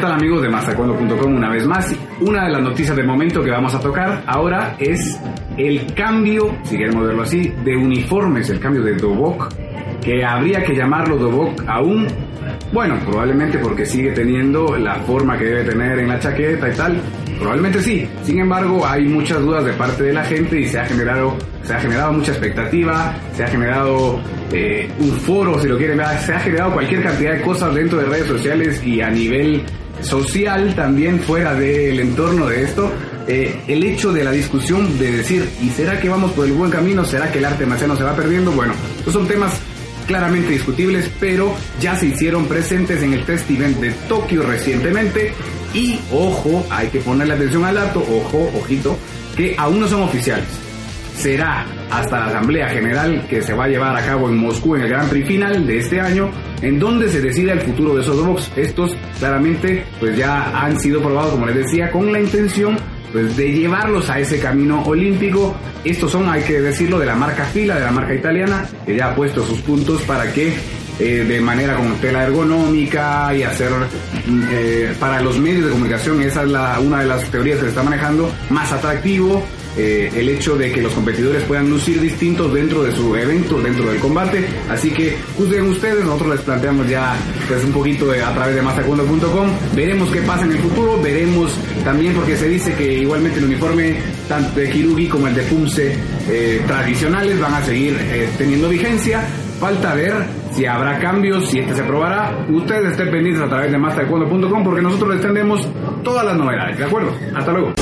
¿Qué tal amigos de Masacuando.com una vez más? Una de las noticias del momento que vamos a tocar ahora es el cambio, si queremos verlo así, de uniformes, el cambio de Dobok, que habría que llamarlo Dobok aún, bueno, probablemente porque sigue teniendo la forma que debe tener en la chaqueta y tal, probablemente sí. Sin embargo, hay muchas dudas de parte de la gente y se ha generado, se ha generado mucha expectativa, se ha generado eh, un foro, si lo quieren ver, se ha generado cualquier cantidad de cosas dentro de redes sociales y a nivel social también fuera del entorno de esto, eh, el hecho de la discusión de decir, ¿y será que vamos por el buen camino? ¿Será que el arte marciano se va perdiendo? Bueno, estos son temas claramente discutibles, pero ya se hicieron presentes en el Test Event de Tokio recientemente y, ojo, hay que ponerle atención al dato, ojo, ojito, que aún no son oficiales. Será hasta la Asamblea General que se va a llevar a cabo en Moscú en el Gran Prix final de este año, en donde se decida el futuro de esos robots. Estos claramente pues ya han sido probados, como les decía, con la intención pues de llevarlos a ese camino olímpico. Estos son, hay que decirlo, de la marca Fila, de la marca italiana, que ya ha puesto sus puntos para que eh, de manera como tela ergonómica y hacer eh, para los medios de comunicación, esa es la, una de las teorías que se está manejando, más atractivo, eh, el hecho de que los competidores puedan lucir distintos dentro de su evento, dentro del combate. Así que juzguen ustedes, nosotros les planteamos ya pues, un poquito a través de masacundo.com. Veremos qué pasa en el futuro, veremos también porque se dice que igualmente el uniforme tanto de Kirugi como el de Pumse eh, tradicionales van a seguir eh, teniendo vigencia. Falta ver si habrá cambios, si este se aprobará. Ustedes estén pendientes a través de mastercuando.com porque nosotros les tendremos todas las novedades, ¿de acuerdo? Hasta luego.